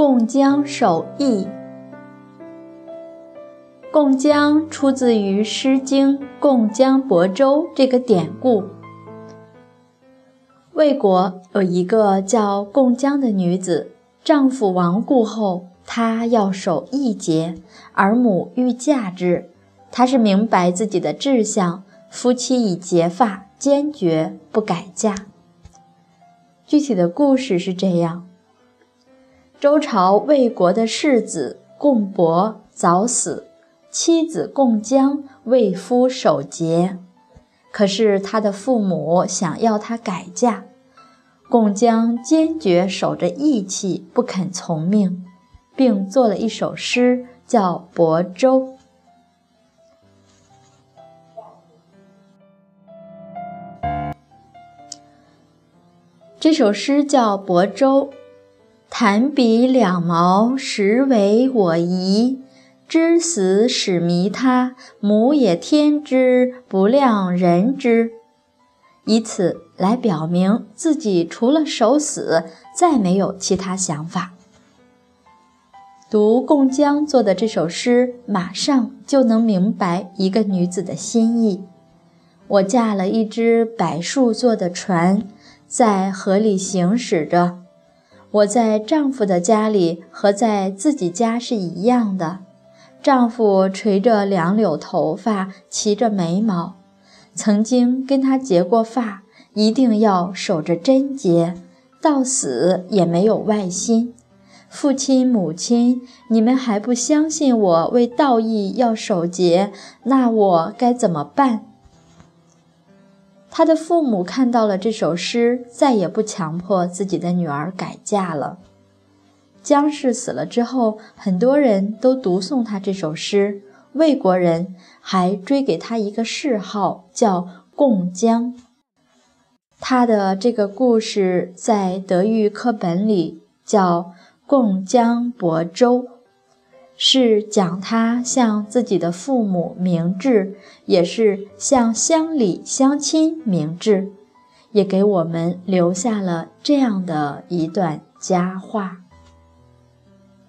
贡江守义。贡江出自于《诗经·贡江伯州》这个典故。魏国有一个叫贡江的女子，丈夫亡故后，她要守义节，而母欲嫁之。她是明白自己的志向，夫妻已结发，坚决不改嫁。具体的故事是这样。周朝魏国的世子贡伯早死，妻子贡姜为夫守节。可是他的父母想要他改嫁，贡姜坚决守着义气，不肯从命，并作了一首诗，叫《亳州》。这首诗叫《亳州》。弹笔两毛，实为我疑。知死始迷他，母也天之，不量人之。以此来表明自己除了守死，再没有其他想法。读贡江做的这首诗，马上就能明白一个女子的心意。我驾了一只柏树做的船，在河里行驶着。我在丈夫的家里和在自己家是一样的。丈夫垂着两绺头发，齐着眉毛，曾经跟他结过发，一定要守着贞洁，到死也没有外心。父亲母亲，你们还不相信我为道义要守节，那我该怎么办？他的父母看到了这首诗，再也不强迫自己的女儿改嫁了。姜氏死了之后，很多人都读诵他这首诗，魏国人还追给他一个谥号，叫贡姜。他的这个故事在德育课本里叫《贡姜伯州》。是讲他向自己的父母明志，也是向乡里乡亲明志，也给我们留下了这样的一段佳话。